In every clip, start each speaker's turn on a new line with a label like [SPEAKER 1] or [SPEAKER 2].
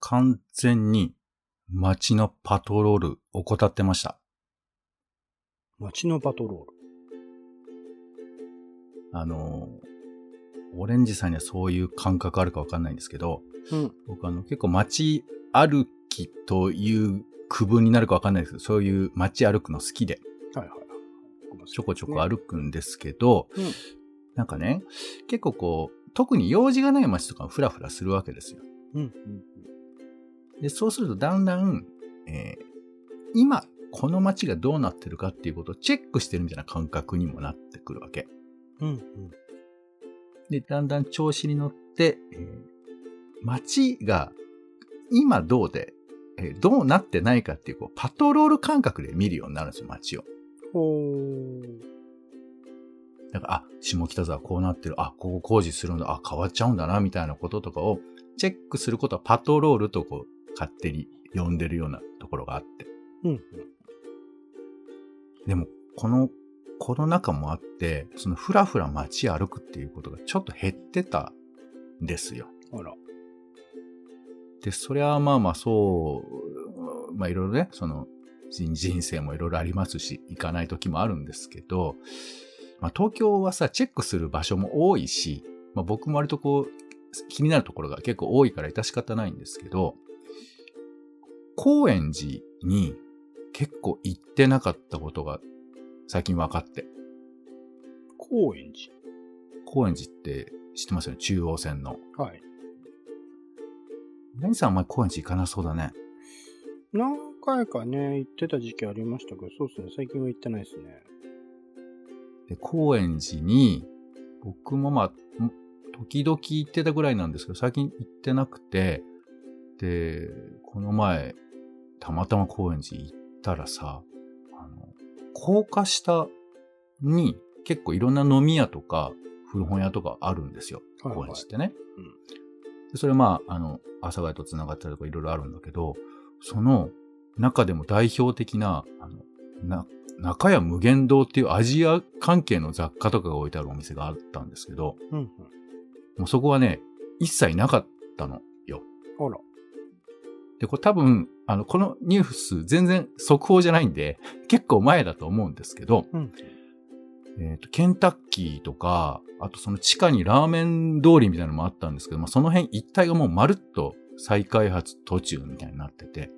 [SPEAKER 1] 完全に街のパトロール怠ってました。
[SPEAKER 2] 街のパトロ
[SPEAKER 1] あの、オレンジさんにはそういう感覚あるかわかんないんですけど、
[SPEAKER 2] ール。うん。
[SPEAKER 1] 僕あの結構街歩きという区分になるかわかんないですけど、そういう街歩くの好きで、
[SPEAKER 2] はいはいはい。
[SPEAKER 1] ちょこちょこ歩くんですけど、
[SPEAKER 2] うん
[SPEAKER 1] なんかね、結構こう、特に用事がない街とかをフラフラするわけですよ。
[SPEAKER 2] うん。うん。
[SPEAKER 1] で、そうするとだんだん、えー今、この街がどうなってるかっていうことをチェックしてるみたいな感覚にもなってくるわけ。
[SPEAKER 2] うん。うん。
[SPEAKER 1] で、だんだん調子に乗って、えー街が今どうで、えーどうなってないかっていう、こう、パトロール感覚で見るようになるんですよ、街を。
[SPEAKER 2] ほー。
[SPEAKER 1] だから、あ、下北沢こうなってる、あ、ここ工事するんだ、あ、変わっちゃうんだな、みたいなこととかをチェックすることはパトロールとこう、勝手に呼んでるようなところがあって。
[SPEAKER 2] うん。
[SPEAKER 1] でも、このコロナ禍もあって、そのふらふら街歩くっていうことがちょっと減ってたんですよ。
[SPEAKER 2] あら。
[SPEAKER 1] で、そりゃまあまあそう、まあいろいろね、その人人生もいろいろありますし、行かない時もあるんですけど、まあ東京はさ、チェックする場所も多いし、まあ僕も割とこう、気になるところが結構多いから致し方ないんですけど、高円寺に結構行ってなかったことが最近分かって。
[SPEAKER 2] 高円
[SPEAKER 1] 高円寺って知ってますよね？中央線の。
[SPEAKER 2] 寺。はい。
[SPEAKER 1] 何さんあんまり高円寺行かなそうだね。
[SPEAKER 2] 何回かね、行ってた時期ありましたけど、そうですね。最近は行ってないですね。
[SPEAKER 1] で、高円寺に、僕もまあ、ん時々行ってたぐらいなんですけど、最近行ってなくて、で、この前、たまたま高円寺行ったらさ、あの、高架下に結構いろんな飲み屋とか古本屋とかあるんですよ。
[SPEAKER 2] はいはい
[SPEAKER 1] 高円寺ってね。
[SPEAKER 2] うん
[SPEAKER 1] でそれまあ、あの、阿佐ヶ谷と繋がったりとかいろいろあるんだけど、その中でも代表的な、あの、な、中屋無限堂っていうアジア関係の雑貨とかが置いてあるお店があったんですけど、
[SPEAKER 2] うん。
[SPEAKER 1] もうそこはね、一切なかったのよ。
[SPEAKER 2] うん。あら。
[SPEAKER 1] で、これ多分、あの、このニュース全然速報じゃないんで、結構前だと思うんですけど、
[SPEAKER 2] うん。
[SPEAKER 1] えっ、と、ケンタッキーとか、あとその地下にラーメン通りみたいなのもあったんですけど、まあ、その辺一帯がもうまるっと再開発途中みたいになってて。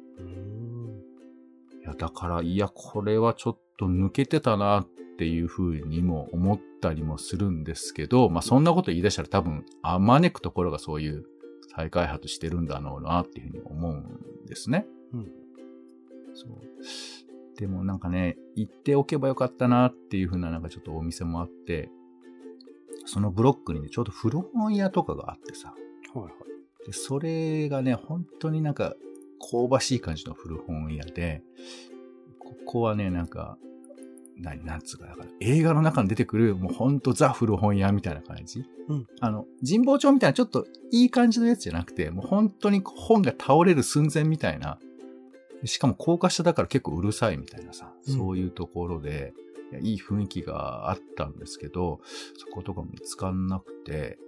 [SPEAKER 1] いや、だから、いや、これはちょっと抜けてたなっていうふうにも思ったりもするんですけど、まあ、そんなこと言い出したら多分、あまねくところがそういう再開発してるんだろうなっていうふうに思うんですね。
[SPEAKER 2] うん。
[SPEAKER 1] そう。でもなんかね、行っておけばよかったなっていうふうななんかちょっとお店もあって、そのブロックにね、ちょうど古本屋とかがあってさ、
[SPEAKER 2] はいはい。
[SPEAKER 1] で、それがね、本当になんか香ばしい感じの古本屋で、ここはね、なんか、何、なんつうか、だから映画の中に出てくる、もうほんとザ古本屋みたいな感じ。
[SPEAKER 2] うん
[SPEAKER 1] あの、神保町みたいなちょっといい感じのやつじゃなくて、もう本当に本が倒れる寸前みたいな。しかも高架下だから結構うるさいみたいなさ、
[SPEAKER 2] うん
[SPEAKER 1] そういうところで、いやいい雰囲気があったんですけど、そことかも見つかんなくて、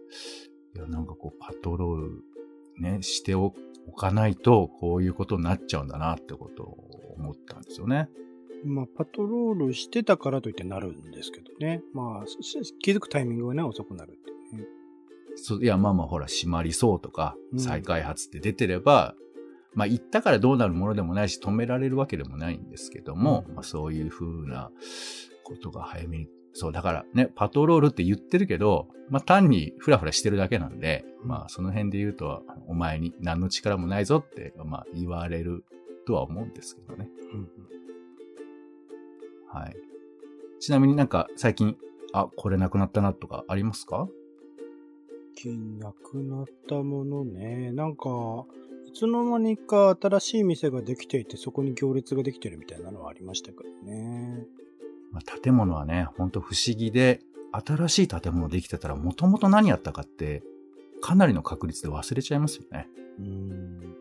[SPEAKER 1] いや、なんかこう、パトロールね、しておかないと、こういうことになっちゃうんだなってことを思ったんですよね。
[SPEAKER 2] まあ、パトロールしてたからといってなるんですけどね。まあ、し気づくタイミングがね、遅くなるっていうね。
[SPEAKER 1] そういや、まあまあ、ほら、閉まりそうとか
[SPEAKER 2] う、ん
[SPEAKER 1] 再開発って出てれば、まあ、行ったからどうなるものでもないし、止められるわけでもないんですけども、
[SPEAKER 2] うん
[SPEAKER 1] まあ、そういうふうなことが早めに、そう、だからね、パトロールって言ってるけど、まあ、単にフラフラしてるだけなんで、
[SPEAKER 2] うん
[SPEAKER 1] まあ、その辺で言うと、お前に何の力もないぞって、まあ、言われるとは思うんですけどね。
[SPEAKER 2] うん
[SPEAKER 1] はい。ちなみになんか最近、あ、これなくなったなとかありますか？
[SPEAKER 2] 金なくなったものね。なんか、いつの間にか新しい店ができていて、そこに行列ができてるみたいなのはありましたけどね。
[SPEAKER 1] まあ、建物はね、ほんと不思議で、新しい建物できてたらもともと何やったかって、かなりの確率で忘れちゃいますよね。
[SPEAKER 2] うーん。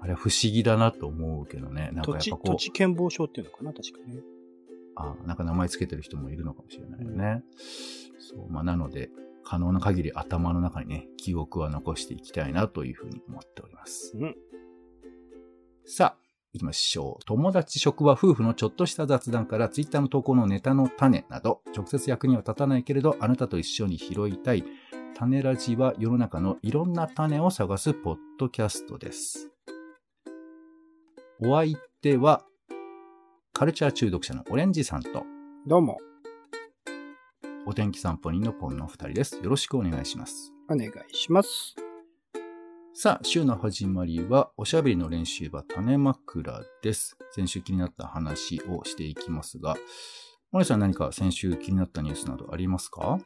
[SPEAKER 1] あれ不思議だなと思うけどね。なんか
[SPEAKER 2] 土地、
[SPEAKER 1] やっぱこう、
[SPEAKER 2] 土地健忘症っていうのかな、確かね。
[SPEAKER 1] あなんか名前つけてる人もいるのかもしれないよね。そう、まあなので、可能な限り頭の中にね、記憶は残していきたいなというふうに思っております。
[SPEAKER 2] うん。
[SPEAKER 1] さあ、行きましょう。友達、職場、夫婦のちょっとした雑談から、ツイッターの投稿のネタの種など、直接役には立たないけれど、あなたと一緒に拾いたい、種ラジは世の中のいろんな種を探すポッドキャストです。お相手は、カルチャー中毒者のオレンジさんと、
[SPEAKER 2] どうも、
[SPEAKER 1] お天気散歩人のポンのお二人です。よろしくお願いします。
[SPEAKER 2] お願いします。
[SPEAKER 1] さあ、週の始まりは、おしゃべりの練習場種枕です。先週気になった話をしていきますが、お姉さん何か先週気になったニュースなどありますか？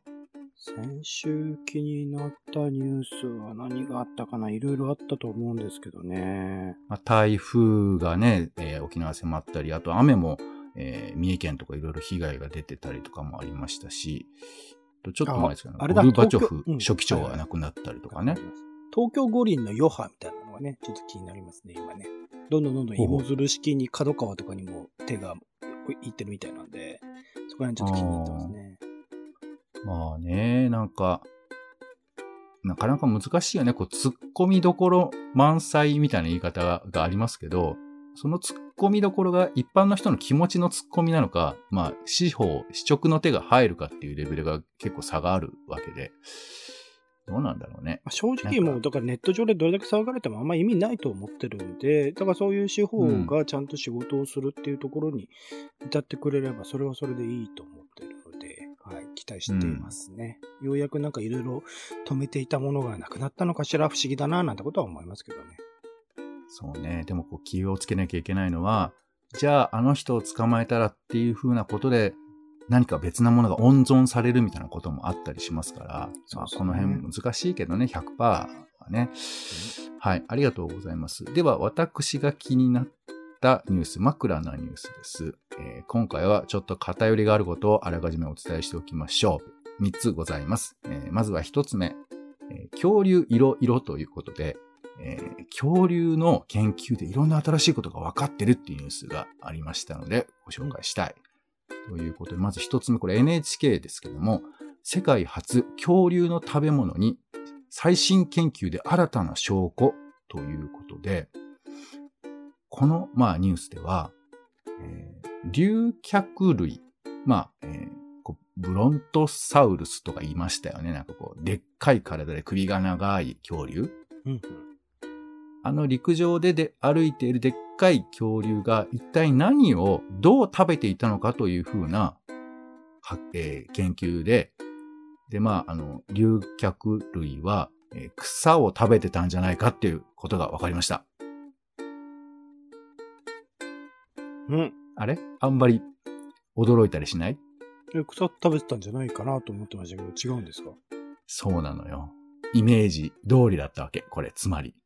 [SPEAKER 2] 先週気になったニュースは何があったかな？いろいろあったと思うんですけどね。
[SPEAKER 1] まあ、台風がね、えー沖縄迫ったり、あと雨も、えー三重県とかいろいろ被害が出てたりとかもありましたし、とちょっと前ですけど、ゴルバチョフ書記長が亡くなったりとかね。
[SPEAKER 2] 東京五輪の余波みたいなのがね、ちょっと気になりますね、今ね。どんどんどんどん芋づる式に角川とかにも手がいってるみたいなんで、そこら辺ちょっと気になってますね。
[SPEAKER 1] まあね、なんか、なかなか難しいよね。こう、突っ込みどころ満載みたいな言い方がありますけど、その突っ込みどころが一般の人の気持ちの突っ込みなのか、まあ、司法、司直の手が入るかっていうレベルが結構差があるわけで、どうなんだろうね。
[SPEAKER 2] まあ正直もう、だからネット上でどれだけ騒がれてもあんま意味ないと思ってるんで、だからそういう司法がちゃんと仕事をするっていうところに至ってくれれば、それはそれでいいと思ってるので、はい、期待していますね。ようやくなんかいろいろ止めていたものがなくなったのかしら不思議だななんてことは思いますけどね。
[SPEAKER 1] そうね。でもこう気をつけなきゃいけないのは、じゃああの人を捕まえたらっていう風なことで、何か別なものが温存されるみたいなこともあったりしますから、まあ、
[SPEAKER 2] そうそう
[SPEAKER 1] この辺難しいけどね、100%はね。はい、ありがとうございます。では、私が気になったニュース、枕なニュースです。えー今回はちょっと偏りがあることをあらかじめお伝えしておきましょう。3つございます。えーまずは1つ目、えー恐竜色々ということで、えー恐竜の研究でいろんな新しいことが分かってるっていうニュースがありましたので、ご紹介したい。ということで、まず一つ目、これ NHK ですけども、世界初恐竜の食べ物に最新研究で新たな証拠ということで、この、まあ、ニュースでは、えー竜脚類、まあ、えーこうブロントサウルスとか言いましたよね。なんかこう、でっかい体で首が長い恐竜。
[SPEAKER 2] うんうん。
[SPEAKER 1] あの陸上でで歩いているでっかい恐竜が一体何をどう食べていたのかというふうな、はえー研究で、で、まあ、あの、竜脚類は、えー草を食べてたんじゃないかっていうことが分かりました。
[SPEAKER 2] うん。
[SPEAKER 1] あれ？あんまり驚いたりしない？
[SPEAKER 2] え草食べてたんじゃないかなと思ってましたけど、違うんですか？
[SPEAKER 1] そうなのよ。イメージ通りだったわけ。これ、つまり。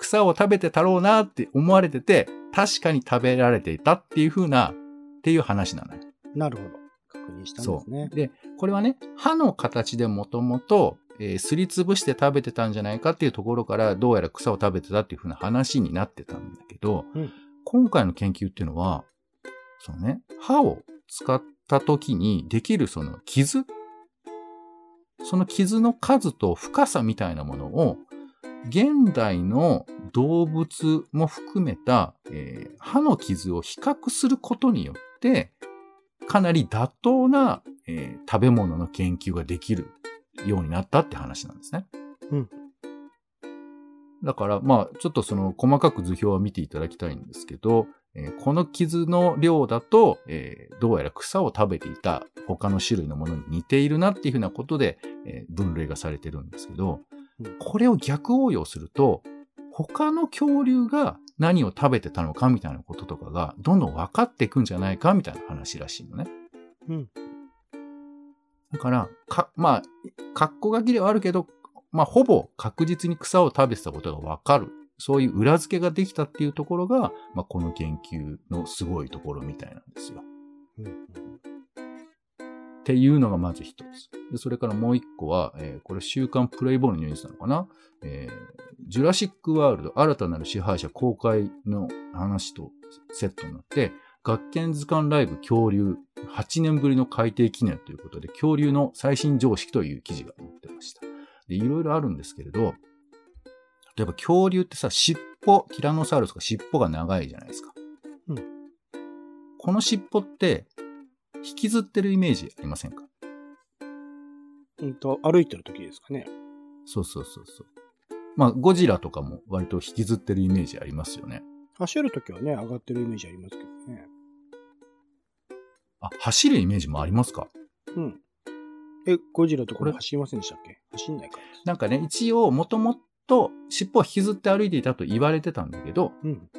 [SPEAKER 1] 草を食べてたろうなって思われてて、確かに食べられていたっていう風な、っていう話なのよ。
[SPEAKER 2] なるほど。確認したんですね。
[SPEAKER 1] で、これはね、歯の形でもともと、えーすりつぶして食べてたんじゃないかっていうところから、どうやら草を食べてたっていう風な話になってたんだけど、
[SPEAKER 2] うん
[SPEAKER 1] 今回の研究っていうのは、そのね、歯を使った時にできるその傷？その傷の数と深さみたいなものを、現代の動物も含めた、えー歯の傷を比較することによって、かなり妥当な、えー食べ物の研究ができるようになったって話なんですね。
[SPEAKER 2] うん
[SPEAKER 1] だから、まあ、ちょっとその細かく図表は見ていただきたいんですけど、えーこの傷の量だと、えーどうやら草を食べていた他の種類のものに似ているなっていうふうなことで、えー分類がされてるんですけど、
[SPEAKER 2] うん
[SPEAKER 1] これを逆応用すると、他の恐竜が何を食べてたのかみたいなこととかがどんどん分かっていくんじゃないかみたいな話らしいのね。
[SPEAKER 2] うん。
[SPEAKER 1] だから、か、まあ、格好書きではあるけど、まあ、ほぼ確実に草を食べてたことがわかる。そういう裏付けができたっていうところが、まあ、この研究のすごいところみたいなんですよ。
[SPEAKER 2] うん
[SPEAKER 1] っていうのがまず一つ。でそれからもう一個は、えーこれ週刊プレイボールのニュースなのかな、えージュラシックワールド新たなる支配者公開の話とセットになって、学研図鑑ライブ恐竜8年ぶりの改定記念ということで、恐竜の最新常識という記事が載ってました。で、いろいろあるんですけれど、例えば恐竜ってさ、尻尾、ティラノサウルスが尻尾が長いじゃないですか。
[SPEAKER 2] うん
[SPEAKER 1] この尻尾って、引きずってるイメージありませんか？
[SPEAKER 2] うんと、歩いてる時ですかね。
[SPEAKER 1] そうそうそうそう。まあ、ゴジラとかも割と引きずってるイメージありますよね。
[SPEAKER 2] 走る時はね、上がってるイメージありますけどね。
[SPEAKER 1] あ、走るイメージもありますか？
[SPEAKER 2] うん。え、ゴジラとか
[SPEAKER 1] これ？
[SPEAKER 2] も走りませんでしたっけ？走んないから。
[SPEAKER 1] なんかね、一応、もともと尻尾を引きずって歩いていたと言われてたんだけど、
[SPEAKER 2] うん。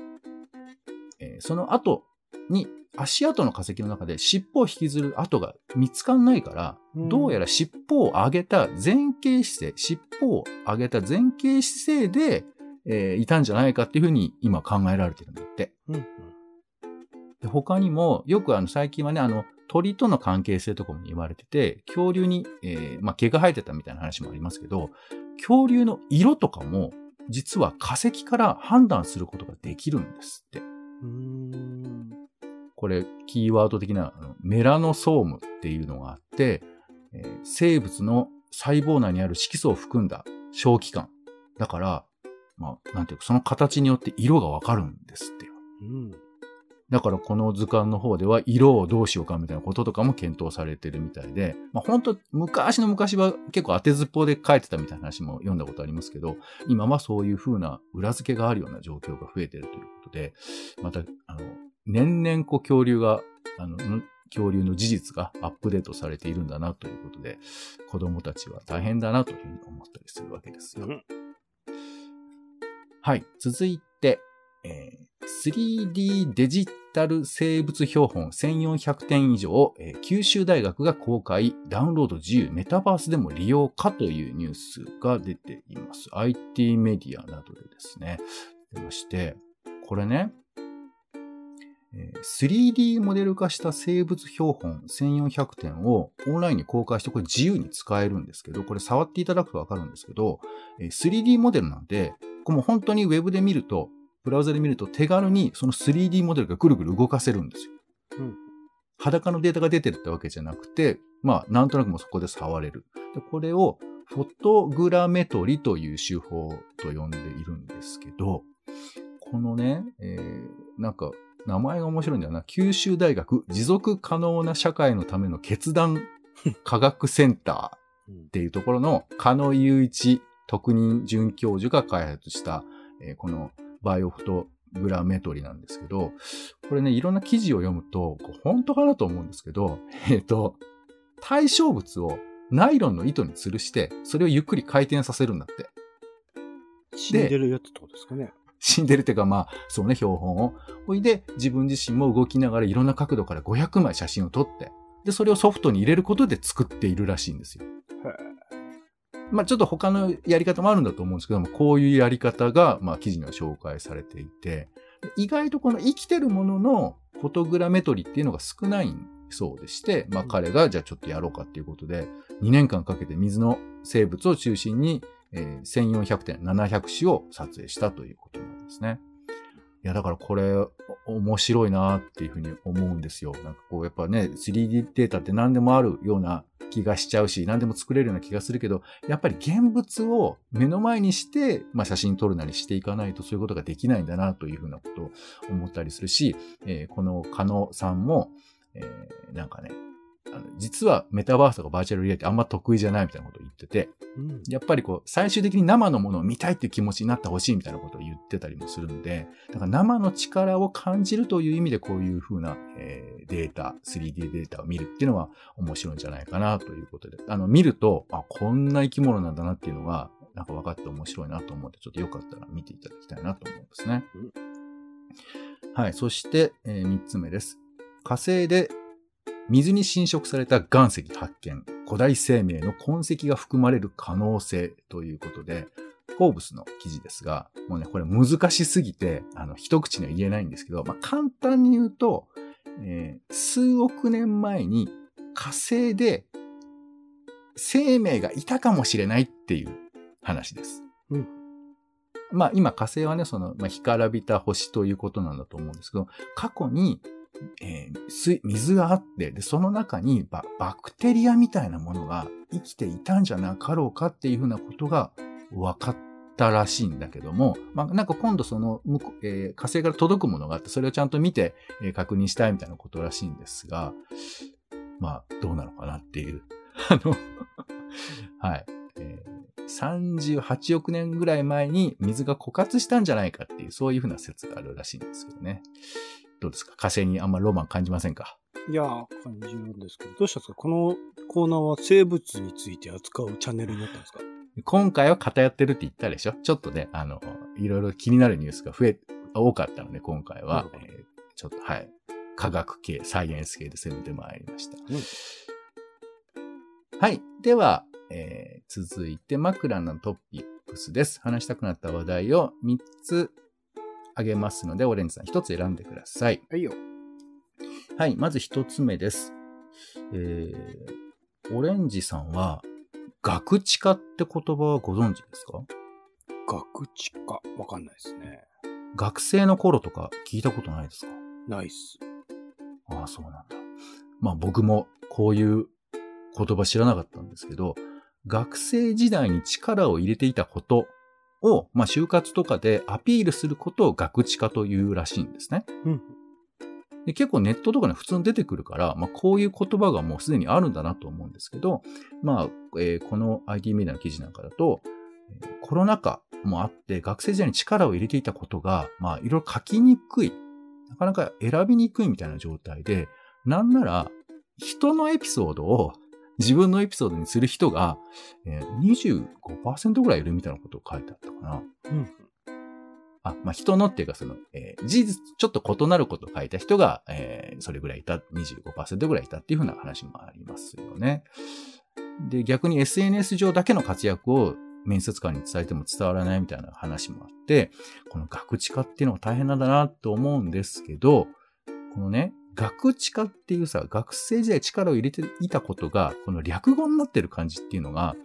[SPEAKER 1] えーその後に、足跡の化石の中で尻尾を引きずる跡が見つかんないから、
[SPEAKER 2] うん
[SPEAKER 1] どうやら尻尾を上げた前傾姿勢、尻尾を上げた前傾姿勢で、えーいたんじゃないかっていうふうに今考えられてるんだって。
[SPEAKER 2] うん。うん。
[SPEAKER 1] で他にも、よくあの最近はね、あの、鳥との関係性とかも言われてて、恐竜に、えーまあ、毛が生えてたみたいな話もありますけど、恐竜の色とかも、実は化石から判断することができるんですって。
[SPEAKER 2] うーん。
[SPEAKER 1] これ、キーワード的なメラノソームっていうのがあって、えー生物の細胞内にある色素を含んだ小器官。だから、まあ、なんていうか、その形によって色がわかるんですってよ。
[SPEAKER 2] うん。
[SPEAKER 1] だからこの図鑑の方では色をどうしようかみたいなこととかも検討されてるみたいで、まあ本当昔の昔は結構当てずっぽうで書いてたみたいな話も読んだことありますけど、今はそういう風な裏付けがあるような状況が増えてるということで、また、あの、年々こう恐竜が、あの、ん？恐竜の事実がアップデートされているんだなということで、子供たちは大変だなというふうに思ったりするわけですよ。
[SPEAKER 2] うん
[SPEAKER 1] はい。続いて、えー 3D デジタル生物標本1400点以上、えー九州大学が公開、ダウンロード自由、メタバースでも利用かというニュースが出ています。IT メディアなどでですね、出まして、これね、えー 3D モデル化した生物標本1400点をオンラインに公開してこれ自由に使えるんですけど、これ触っていただくとわかるんですけど、えー 3D モデルなんで、これもう本当にウェブで見ると、ブラウザで見ると手軽にその 3D モデルがぐるぐる動かせるんですよ。
[SPEAKER 2] うん
[SPEAKER 1] 裸のデータが出てるってわけじゃなくて、まあ、なんとなくもうそこで触れる。でこれをフォトグラメトリという手法と呼んでいるんですけど、このね、えーなんか、名前が面白いんだよな。九州大学持続可能な社会のための決断 科学センター
[SPEAKER 2] うん
[SPEAKER 1] っていうところの、加野雄一特任准教授が開発した、えーこのバイオフォトグラメトリなんですけど、これね、いろんな記事を読むと、本当かなと思うんですけど、えっ、と、対象物をナイロンの糸に吊るして、それをゆっくり回転させるんだって。
[SPEAKER 2] 死んでるやつってことですかね。
[SPEAKER 1] 死んでるっていうか、まあ、そうね、標本を。ほいで、自分自身も動きながらいろんな角度から500枚写真を撮って、で、それをソフトに入れることで作っているらしいんですよ。まあちょっと他のやり方もあるんだと思うんですけども、こういうやり方が、まあ記事には紹介されていて、意外とこの生きてるもののフォトグラメトリっていうのが少ないそうでして、まあ彼がじゃあちょっとやろうかっていうことで、2年間かけて水の生物を中心に、えー1400点、700種を撮影したということなんですね。いや、だからこれ、面白いなっていうふうに思うんですよ。なんかこう、やっぱね、3D データって何でもあるような気がしちゃうし、何でも作れるような気がするけど、やっぱり現物を目の前にして、まあ写真撮るなりしていかないとそういうことができないんだなというふうなことを思ったりするし、えーこの加野さんも、えーなんかね、あの実はメタバースとかバーチャルリアリティあんま得意じゃないみたいなことを言ってて、
[SPEAKER 2] うん。
[SPEAKER 1] やっぱりこう、最終的に生のものを見たいっていう気持ちになってほしいみたいなことを言ってたりもするんで、だから生の力を感じるという意味でこういう風な、えーデータ、3D データを見るっていうのは面白いんじゃないかなということで、あの、見ると、あ、こんな生き物なんだなっていうのが、なんか分かって面白いなと思って、ちょっとよかったら見ていただきたいなと思いますね。はい。そして、え3つ目です。火星で水に浸食された岩石発見。古代生命の痕跡が含まれる可能性ということで、フォーブスの記事ですが、もうね、これ難しすぎて、あの、一口には言えないんですけど、まあ、簡単に言うと、えー数億年前に火星で生命がいたかもしれないっていう話です。
[SPEAKER 2] うん
[SPEAKER 1] まあ今火星はね、その、まあ、干からびた星ということなんだと思うんですけど、過去に、えー水、水があって、で、その中にババクテリアみたいなものが生きていたんじゃなかろうかっていうふうなことが分かったらしいんだけども、まあなんか今度その、えー火星から届くものがあって、それをちゃんと見て、えー確認したいみたいなことらしいんですが、まあどうなのかなっていう。あの、はい。えー38億年ぐらい前に水が枯渇したんじゃないかっていう、そういうふうな説があるらしいんですけどね。どうですか？火星にあんまロマン感じませんか？
[SPEAKER 2] いやー、感じるんですけど、どうしたんですか？このコーナーは生物について扱うチャンネルになったんですか？
[SPEAKER 1] 今回は偏ってるって言ったでしょ？ちょっとね、あの、いろいろ気になるニュースが増え、多かったので、今回は。えーちょっと、はい。科学系、サイエンス系で攻めてまいりました。はい。では、えー続いて枕のトピックスです。話したくなった話題を3つあげますので、オレンジさん1つ選んでください。
[SPEAKER 2] はいよ。
[SPEAKER 1] はい。まず1つ目です。えー、オレンジさんは、学知化って言葉はご存知ですか？
[SPEAKER 2] 学知か。わかんないですね。
[SPEAKER 1] 学生の頃とか聞いたことないですか？
[SPEAKER 2] ナイス。
[SPEAKER 1] ああ、そうなんだ。まあ僕もこういう言葉知らなかったんですけど、学生時代に力を入れていたことを、まあ就活とかでアピールすることを学知化というらしいんですね。
[SPEAKER 2] うん。
[SPEAKER 1] で結構ネットとかに普通に出てくるから、まあこういう言葉がもうすでにあるんだなと思うんですけど、まあ、えーこの IT メディアの記事なんかだと、えーコロナ禍もあって学生時代に力を入れていたことが、まあいろいろ書きにくい、なかなか選びにくいみたいな状態で、なんなら人のエピソードを自分のエピソードにする人が、えー25%ぐらいいるみたいなことを書いてあったかな。
[SPEAKER 2] うん。
[SPEAKER 1] あ、まあ、人のっていうか、その、えー事実、ちょっと異なることを書いた人が、えーそれぐらいいた、25%ぐらいいたっていうふうな話もありますよね。で、逆に SNS 上だけの活躍を面接官に伝えても伝わらないみたいな話もあって、この学知化っていうのが大変なんだなと思うんですけど、このね、学知化っていうさ、学生時代力を入れていたことが、この略語になってる感じっていうのが、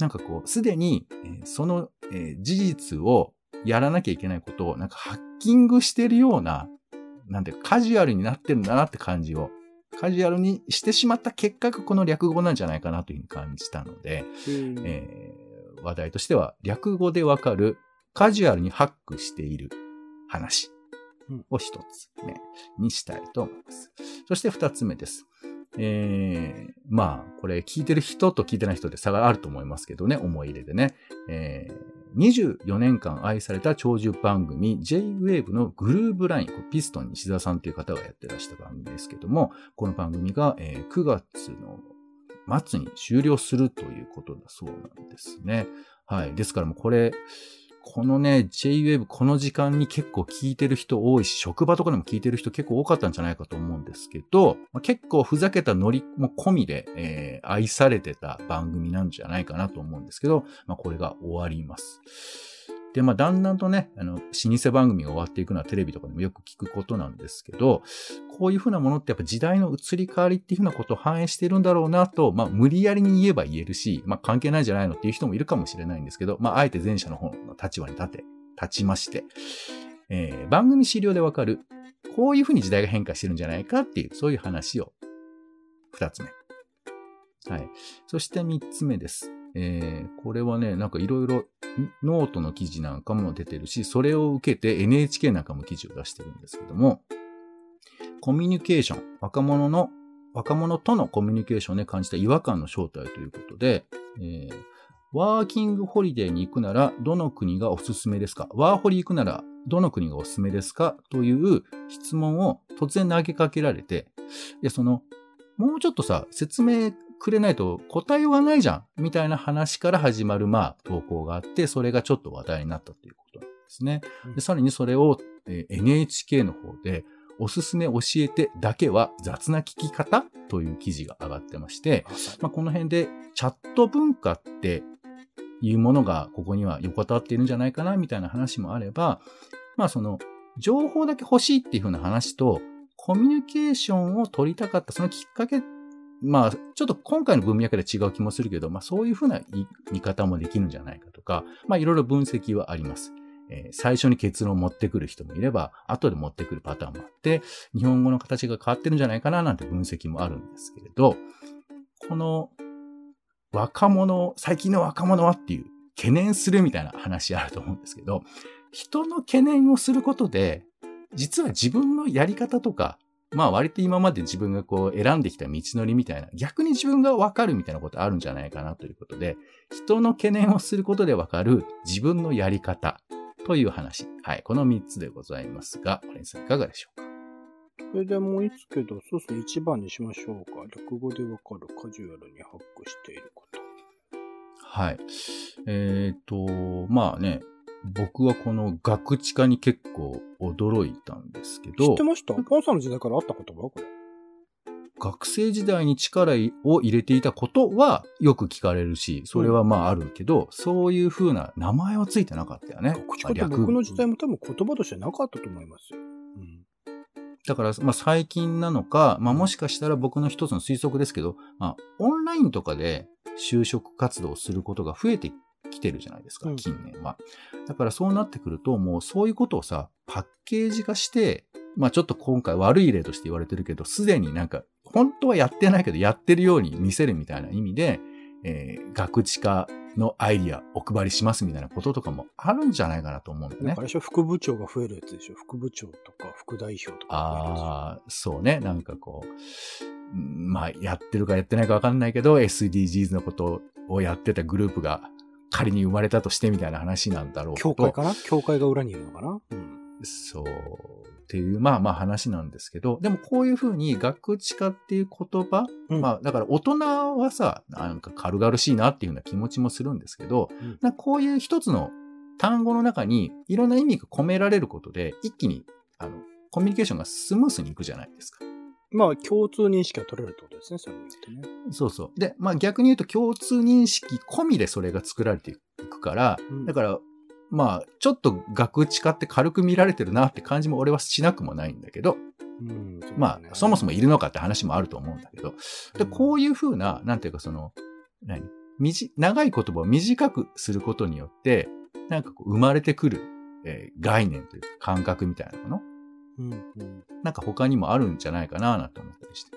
[SPEAKER 1] なんかこう、すでに、えーその、えー事実をやらなきゃいけないことを、なんかハッキングしてるような、なんていうかカジュアルになってるんだなって感じを、カジュアルにしてしまった結果がこの略語なんじゃないかなというふうに感じたので、えー話題としては、略語でわかるカジュアルにハックしている話を一つ目にしたいと思います。そして二つ目です。えー、まあ、これ聞いてる人と聞いてない人で差があると思いますけどね、思い入れでね。えー、24年間愛された長寿番組 J-Wave のグルーブライン、ピストン西田さんという方がやってらした番組ですけども、この番組が、えー9月の末に終了するということだそうなんですね。はい。ですからもうこれ、このね、J-Wave この時間に結構聞いてる人多いし、職場とかでも聞いてる人結構多かったんじゃないかと思うんですけど、まあ結構ふざけたノリも込みで、えー愛されてた番組なんじゃないかなと思うんですけど、まあこれが終わります。で、まあだんだんとね、あの、老舗番組が終わっていくのはテレビとかでもよく聞くことなんですけど、こういうふうなものってやっぱ時代の移り変わりっていうふうなことを反映してるんだろうなと、まあ無理やりに言えば言えるし、まあ関係ないんじゃないのっていう人もいるかもしれないんですけど、まああえて前者の方の立場に立て、立ちまして、えー番組資料でわかる、こういうふうに時代が変化してるんじゃないかっていう、そういう話を、二つ目。はい。そして三つ目です。えーこれはね、なんかいろいろノートの記事なんかも出てるし、それを受けて NHK なんかも記事を出してるんですけども、コミュニケーション、若者の、若者とのコミュニケーションで感じた違和感の正体ということで、えーワーキングホリデーに行くならどの国がおすすめですか？ワーホリ行くならどの国がおすすめですか？という質問を突然投げかけられて、いや、その、もうちょっとさ、説明くれないと答えようがないじゃんみたいな話から始まる、まあ、投稿があって、それがちょっと話題になったということなんですね。でさらにそれを、えー NHK の方で、おすすめ教えてだけは雑な聞き方という記事が上がってまして、まあ、この辺でチャット文化っていうものがここには横たわっているんじゃないかなみたいな話もあれば、まあその情報だけ欲しいっていう風な話とコミュニケーションを取りたかったそのきっかけ、まあちょっと今回の文脈で違う気もするけど、まあそういう風な言い見方もできるんじゃないかとか、まあいろいろ分析はあります。えー最初に結論を持ってくる人もいれば、後で持ってくるパターンもあって、日本語の形が変わってるんじゃないかななんて分析もあるんですけれど、この若者、最近の若者はっていう懸念するみたいな話あると思うんですけど、人の懸念をすることで、実は自分のやり方とか、まあ割と今まで自分がこう選んできた道のりみたいな、逆に自分がわかるみたいなことあるんじゃないかなということで、人の懸念をすることでわかる自分のやり方という話。はい。この3つでございますが、オレンジさんいかがでしょうか？
[SPEAKER 2] それでもういいですけど、そうですね、1番にしましょうか。略語でわかるカジュアルにハックしていること。
[SPEAKER 1] はい。えっ、と、まあね、僕はこの学知化に結構驚いたんですけど
[SPEAKER 2] 知って、ました？ポンさんの時代からあった言葉？これ。
[SPEAKER 1] 学生時代に力を入れていたことはよく聞かれるし、それはまああるけど、そういう風な名前はついてなかったよね。
[SPEAKER 2] 口って僕の時代も多分言葉としてなかったと思いますよ。うん。
[SPEAKER 1] だから、まあ最近なのか、まあもしかしたら僕の一つの推測ですけど、まあオンラインとかで就職活動をすることが増えてきてるじゃないですか、
[SPEAKER 2] うん
[SPEAKER 1] 近年は。だからそうなってくると、もうそういうことをさ、パッケージ化して、まあちょっと今回悪い例として言われてるけど、すでになんか、本当はやってないけど、やってるように見せるみたいな意味で、えー、学知化のアイディアお配りしますみたいなこととかもあるんじゃないかなと思うんだよね。
[SPEAKER 2] あれでしょ副部長が増えるやつでしょ副部長とか副代表とか。
[SPEAKER 1] ああ、そうね。なんかこう、うんまあ、やってるかやってないかわかんないけど、SDGs のことをやってたグループが仮に生まれたとしてみたいな話なんだろう。
[SPEAKER 2] 教会かな教会が裏にいるのかな？うん。
[SPEAKER 1] そう。っていう、まあまあ話なんですけど、でもこういうふうに学知化っていう言葉、
[SPEAKER 2] うん
[SPEAKER 1] まあだから大人はさ、なんか軽々しいなっていうような気持ちもするんですけど、
[SPEAKER 2] うん
[SPEAKER 1] こういう一つの単語の中にいろんな意味が込められることで、一気に、あの、コミュニケーションがスムースにいくじゃないですか。
[SPEAKER 2] まあ、共通認識が取れるってことですね、それによってね。
[SPEAKER 1] そうそう。で、まあ逆に言うと共通認識込みでそれが作られていくから、
[SPEAKER 2] うん
[SPEAKER 1] だから、まあ、ちょっと学知化って軽く見られてるなって感じも俺はしなくもないんだけど、
[SPEAKER 2] うん。ね
[SPEAKER 1] まあ、そもそもいるのかって話もあると思うんだけど、で、
[SPEAKER 2] うん
[SPEAKER 1] こういうふうな、なんていうかその、何？みじ長い言葉を短くすることによって、なんかこう生まれてくる、えー概念というか感覚みたいなもの
[SPEAKER 2] うんうん。
[SPEAKER 1] なんか他にもあるんじゃないかななんて思ったりして。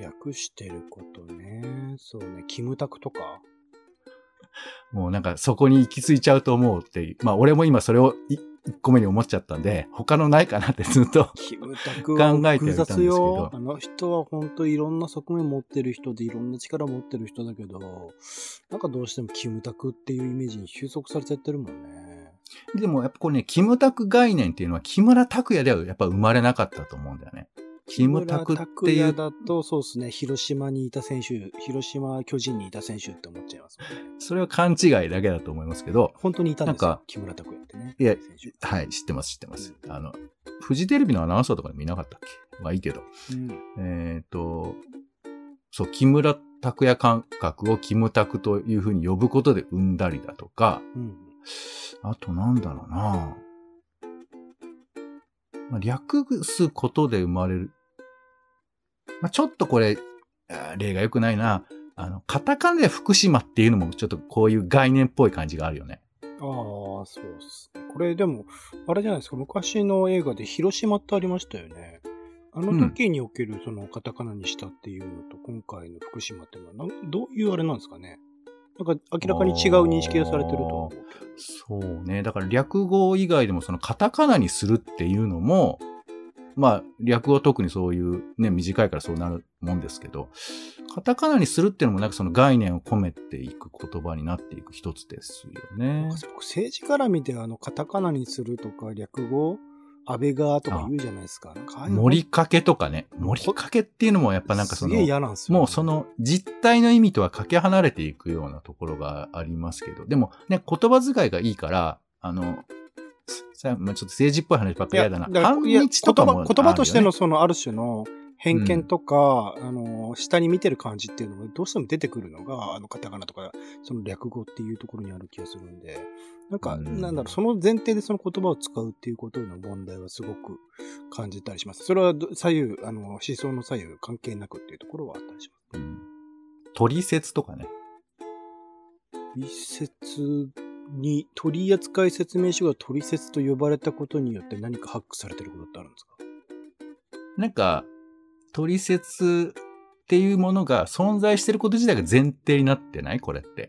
[SPEAKER 2] 略してることね。そうね。キムタクとか？
[SPEAKER 1] もうなんかそこに行き着いちゃうと思うっていう。まあ俺も今それをい一個目に思っちゃったんで、他のないかなってずっと。
[SPEAKER 2] キムタクは
[SPEAKER 1] 考えてはいたんですけど。
[SPEAKER 2] あの人は本当いろんな側面持ってる人でいろんな力持ってる人だけど、なんかどうしてもキムタクっていうイメージに収束されちゃってるもんね。
[SPEAKER 1] でもやっぱこれね、キムタク概念っていうのは木村拓哉ではやっぱ生まれなかったと思うんだよね。キムタクってい
[SPEAKER 2] 木村
[SPEAKER 1] う、
[SPEAKER 2] だと、そうですね。広島にいた選手、広島巨人にいた選手って思っちゃいますね。
[SPEAKER 1] それは勘違いだけだと思いますけど、
[SPEAKER 2] 本当にいたんですよ
[SPEAKER 1] なんか。
[SPEAKER 2] 木村拓哉ってね。
[SPEAKER 1] いやはい、知ってます、知ってます。あの、フジテレビのアナウンサーとかで見なかったっけ？まあいいけど。
[SPEAKER 2] うん。
[SPEAKER 1] えっ、と、そう、木村拓哉感覚をキムタクというふうに呼ぶことで生んだりだとか、
[SPEAKER 2] うん。
[SPEAKER 1] あとなんだろうなまあ、略すことで生まれる。まあ、ちょっとこれ、例が良くないな。あの、カタカナで福島っていうのもちょっとこういう概念っぽい感じがあるよね。
[SPEAKER 2] ああ、そうですね。これでも、あれじゃないですか、昔の映画で広島ってありましたよね。あの時におけるそのカタカナにしたっていうのと、今回の福島っていうのは、どういうあれなんですかね。なんか明らかに違う認識がされてると。
[SPEAKER 1] そうね。だから略語以外でもそのカタカナにするっていうのも、まあ、略語は特にそういうね、短いからそうなるもんですけど、カタカナにするっていうのもなんかその概念を込めていく言葉になっていく一つですよね
[SPEAKER 2] 僕政治絡みであのカタカナにするとか略語、安倍がとか言うじゃないですか。かああいうの
[SPEAKER 1] 盛りかけとかね。盛りかけっていうのもやっぱなんかその
[SPEAKER 2] すげえ、嫌なんですよ、
[SPEAKER 1] もうそ、の実態の意味とはかけ離れていくようなところがありますけど、でもね、言葉遣いがいいから、あの、さまあ、ちょっと政治っぽい話ばっかり嫌だな。反日とかも
[SPEAKER 2] 言葉言葉としてのそのある種の偏見とか、あの、下に見てる感じっていうのがどうしても出てくるのが、あの、カタカナとか、その略語っていうところにある気がするんで、なんか、
[SPEAKER 1] うん
[SPEAKER 2] なんだろう、その前提でその言葉を使うっていうことの問題はすごく感じたりします。それはど左右、あの、思想の左右関係なくっていうところはあったりします。
[SPEAKER 1] うん。取説とかね。
[SPEAKER 2] 一説に取扱説明書が取説と呼ばれたことによって何かハックされてることってあるんですか？
[SPEAKER 1] なんか、取説っていうものが存在してること自体が前提になってない？これって。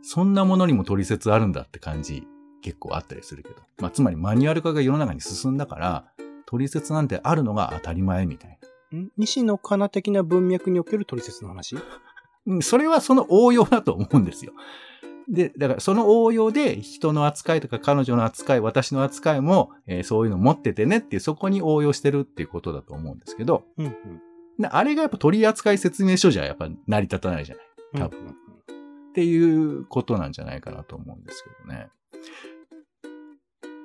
[SPEAKER 1] そんなものにも取説あるんだって感じ結構あったりするけど。まあ、つまりマニュアル化が世の中に進んだから、取説なんてあるのが当たり前みたい
[SPEAKER 2] ん？西野カナ的な文脈における取説の話？
[SPEAKER 1] それはその応用だと思うんですよ。で、だからその応用で人の扱いとか彼女の扱い、私の扱いも、えーそういうの持っててねっていう、そこに応用してるっていうことだと思うんですけど、
[SPEAKER 2] うんうん。
[SPEAKER 1] であれがやっぱ取扱説明書じゃやっぱ成り立たないじゃない。多分
[SPEAKER 2] うんうん
[SPEAKER 1] っていうことなんじゃないかなと思うんですけどね。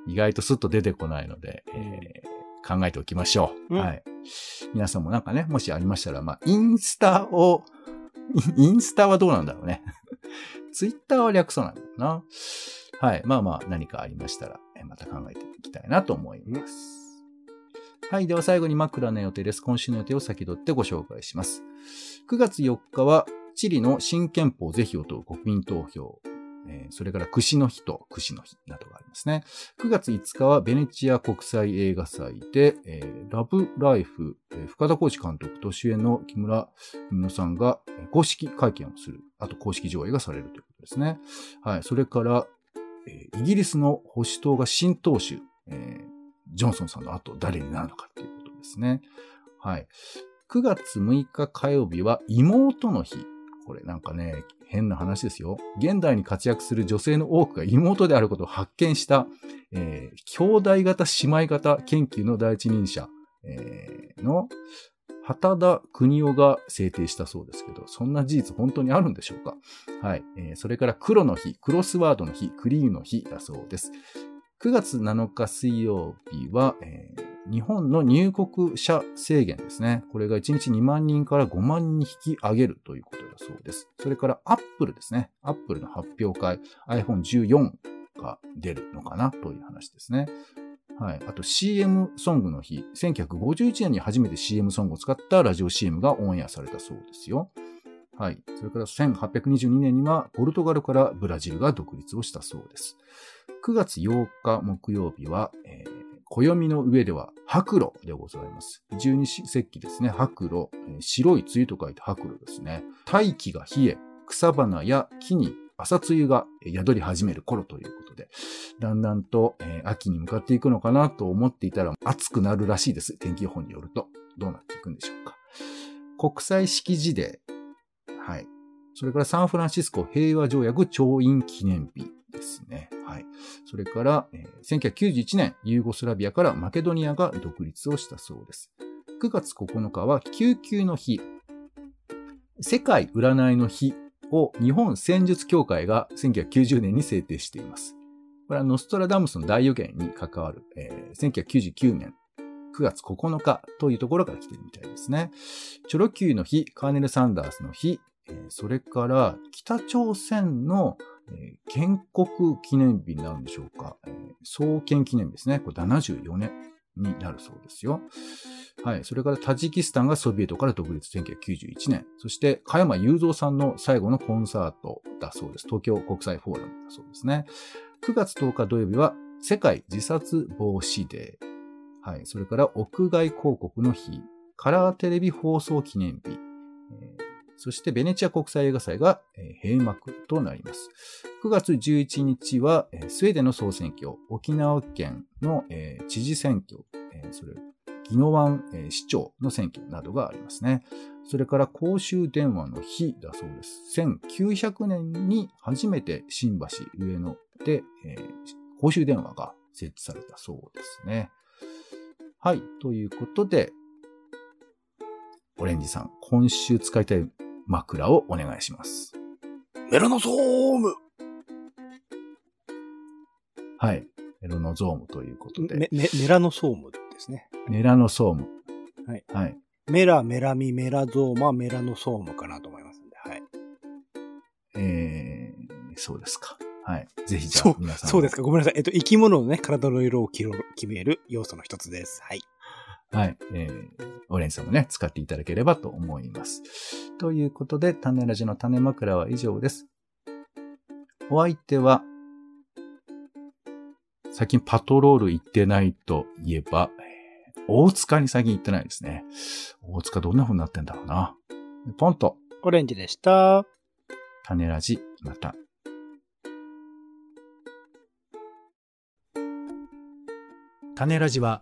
[SPEAKER 1] 意外とスッと出てこないので、えー考えておきましょう。
[SPEAKER 2] うん
[SPEAKER 1] はい。皆さんもなんかね、もしありましたら、まあ、インスタを、インスタはどうなんだろうね。ツイッターは略さないもんな。はい。まあまあ、何かありましたら、また考えていきたいなと思います。はい。では最後に枕の予定です。今週の予定を先取ってご紹介します。9月4日は、チリの新憲法是非を問う国民投票。えーそれから、串の日と串の日などがありますね。9月5日は、ベネチア国際映画祭で、えーラブライフ、えー深田浩二監督と主演の木村文乃さんが公式会見をする。あと、公式上映がされるということですね。はい。それから、えーイギリスの保守党が新党首、えージョンソンさんの後、誰になるのかっていうことですね。はい。9月6日火曜日は妹の日。これなんかね、変な話ですよ。現代に活躍する女性の多くが妹であることを発見した、えー兄弟型姉妹型研究の第一人者、えーの畑田邦夫が制定したそうですけど、そんな事実本当にあるんでしょうか？はい。えーそれから黒の日、クロスワードの日、クリームの日だそうです。9月7日水曜日は、えー日本の入国者制限ですね。これが1日2万人から5万人に引き上げるということだそうです。それからアップルですね。アップルの発表会、iPhone14 が出るのかなという話ですね。はい。あと CM ソングの日、1951年に初めて CM ソングを使ったラジオ CM がオンエアされたそうですよ。はい。それから1822年にはポルトガルからブラジルが独立をしたそうです。9月8日木曜日は、えー暦の上では白露でございます。十二節気ですね。白露、白い梅雨と書いて白露ですね。大気が冷え、草花や木に朝露が宿り始める頃ということで、だんだんと、えー秋に向かっていくのかなと思っていたら暑くなるらしいです。天気予報によると。どうなっていくんでしょうか。国際式辞デー。はい。それからサンフランシスコ平和条約調印記念日ですね。はい。それから、えー1991年、ユーゴスラビアからマケドニアが独立をしたそうです。9月9日は救急の日。世界占いの日を日本戦術協会が1990年に制定しています。これはノストラダムスの大予言に関わる、えー1999年9月9日というところから来てるみたいですね。チョロ Q の日、カーネル・サンダースの日、それから北朝鮮の、建国記念日になるんでしょうか。創建記念日ですね。これ74年になるそうですよ。はい。それからタジキスタンがソビエトから独立1991年。そして、加山雄三さんの最後のコンサートだそうです。東京国際フォーラムだそうですね。9月10日土曜日は世界自殺防止デー。はい。それから屋外広告の日。カラーテレビ放送記念日。そしてベネチア国際映画祭が閉幕となります。9月11日はスウェーデンの総選挙、沖縄県の知事選挙、それ、宜野湾市長の選挙などがありますね。それから公衆電話の日だそうです。1900年に初めて新橋上野で、公衆電話が設置されたそうですね。はい。ということで、オレンジさん、今週使いたい枕をお願いします。
[SPEAKER 2] メラノソーム
[SPEAKER 1] はい。メロノゾームということで。
[SPEAKER 2] メメメラノソームですね。
[SPEAKER 1] メラノソーム。
[SPEAKER 2] はい。
[SPEAKER 1] はい。
[SPEAKER 2] メラ、メラミ、メラゾーマ、メラノソームかなと思いますんで、はい。
[SPEAKER 1] えー、そうですか。はい。ぜひじゃ
[SPEAKER 2] そう
[SPEAKER 1] あ皆さん。
[SPEAKER 2] そうですか。ごめんなさい。えっと、生き物のね、体の色を決める要素の一つです。はい。
[SPEAKER 1] はい。えー、オレンジさんもね、使っていただければと思います。ということで、種ラジの種枕は以上です。お相手は、最近パトロール行ってないといえば、大塚に最近行ってないですね。大塚どんな風になってんだろうな。ポンと。
[SPEAKER 2] オレンジでした。
[SPEAKER 1] 種ラジ、また。種ラジは、